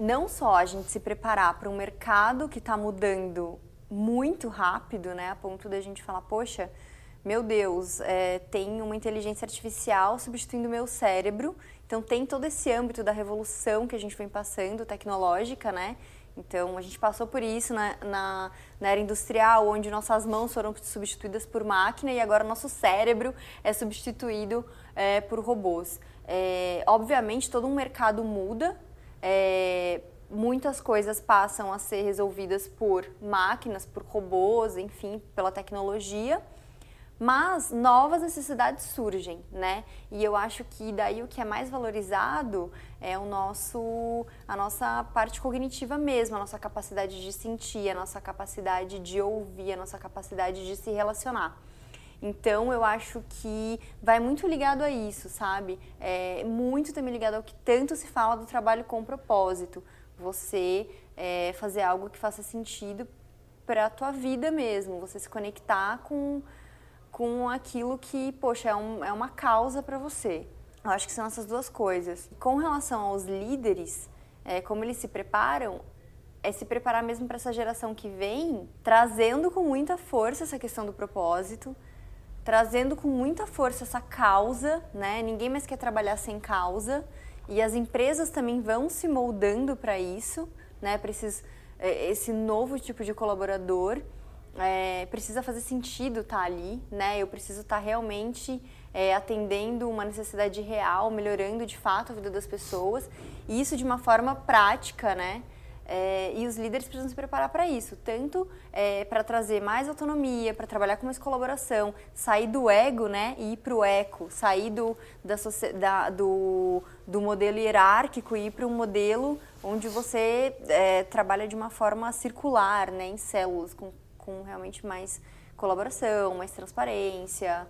não só a gente se preparar para um mercado que está mudando muito rápido, né, a ponto da gente falar, poxa, meu Deus, é, tem uma inteligência artificial substituindo o meu cérebro. Então tem todo esse âmbito da revolução que a gente vem passando, tecnológica, né? Então a gente passou por isso na, na, na, era industrial, onde nossas mãos foram substituídas por máquina e agora nosso cérebro é substituído é, por robôs. É, obviamente todo um mercado muda, é, muitas coisas passam a ser resolvidas por máquinas, por robôs, enfim, pela tecnologia. Mas novas necessidades surgem, né? E eu acho que daí o que é mais valorizado é o nosso, a nossa parte cognitiva mesmo, a nossa capacidade de sentir, a nossa capacidade de ouvir, a nossa capacidade de se relacionar. Então eu acho que vai muito ligado a isso, sabe? É muito também ligado ao que tanto se fala do trabalho com propósito. Você é, fazer algo que faça sentido para a tua vida mesmo, você se conectar com com aquilo que, poxa, é, um, é uma causa para você. Eu acho que são essas duas coisas. Com relação aos líderes, é, como eles se preparam, é se preparar mesmo para essa geração que vem, trazendo com muita força essa questão do propósito, trazendo com muita força essa causa, né? Ninguém mais quer trabalhar sem causa e as empresas também vão se moldando para isso, né? Para é, esse novo tipo de colaborador é, precisa fazer sentido estar tá ali, né? Eu preciso estar tá realmente é, atendendo uma necessidade real, melhorando de fato a vida das pessoas e isso de uma forma prática, né? É, e os líderes precisam se preparar para isso, tanto é, para trazer mais autonomia, para trabalhar com mais colaboração, sair do ego né, e ir para o eco, sair do, da, da, do, do modelo hierárquico e ir para um modelo onde você é, trabalha de uma forma circular, né, em células, com com realmente mais colaboração, mais transparência.